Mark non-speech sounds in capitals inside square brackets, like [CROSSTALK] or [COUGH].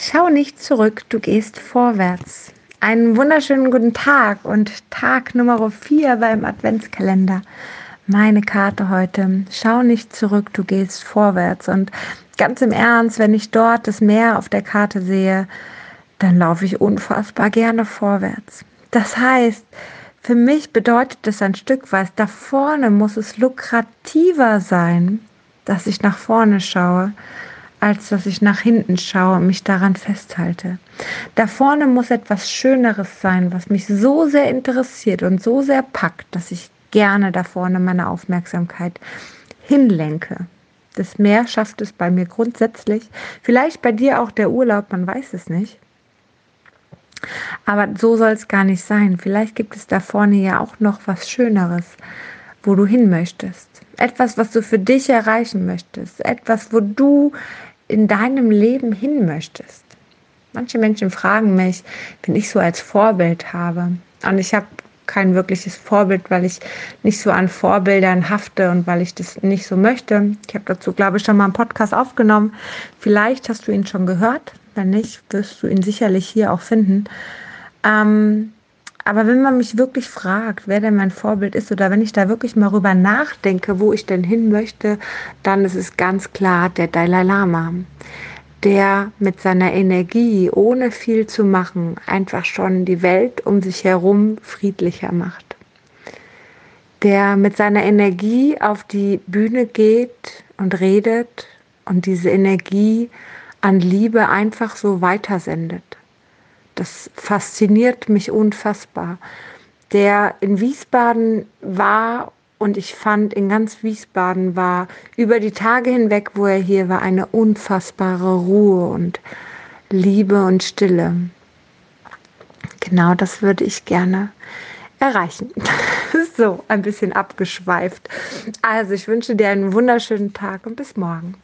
Schau nicht zurück, du gehst vorwärts. Einen wunderschönen guten Tag und Tag Nummer 4 beim Adventskalender. Meine Karte heute. Schau nicht zurück, du gehst vorwärts. Und ganz im Ernst, wenn ich dort das Meer auf der Karte sehe, dann laufe ich unfassbar gerne vorwärts. Das heißt, für mich bedeutet das ein Stück weit, da vorne muss es lukrativer sein, dass ich nach vorne schaue, als dass ich nach hinten schaue und mich daran festhalte. Da vorne muss etwas Schöneres sein, was mich so sehr interessiert und so sehr packt, dass ich gerne da vorne meine Aufmerksamkeit hinlenke. Das Meer schafft es bei mir grundsätzlich. Vielleicht bei dir auch der Urlaub, man weiß es nicht. Aber so soll es gar nicht sein. Vielleicht gibt es da vorne ja auch noch was Schöneres, wo du hin möchtest. Etwas, was du für dich erreichen möchtest. Etwas, wo du in deinem Leben hin möchtest. Manche Menschen fragen mich, wenn ich so als Vorbild habe. Und ich habe kein wirkliches Vorbild, weil ich nicht so an Vorbildern hafte und weil ich das nicht so möchte. Ich habe dazu, glaube ich, schon mal einen Podcast aufgenommen. Vielleicht hast du ihn schon gehört. Wenn nicht, wirst du ihn sicherlich hier auch finden. Ähm, aber wenn man mich wirklich fragt, wer denn mein Vorbild ist oder wenn ich da wirklich mal rüber nachdenke, wo ich denn hin möchte, dann ist es ganz klar der Dalai Lama, der mit seiner Energie, ohne viel zu machen, einfach schon die Welt um sich herum friedlicher macht. Der mit seiner Energie auf die Bühne geht und redet und diese Energie an Liebe einfach so weitersendet das fasziniert mich unfassbar. Der in Wiesbaden war und ich fand, in ganz Wiesbaden war über die Tage hinweg, wo er hier war, eine unfassbare Ruhe und Liebe und Stille. Genau das würde ich gerne erreichen. [LAUGHS] so, ein bisschen abgeschweift. Also, ich wünsche dir einen wunderschönen Tag und bis morgen.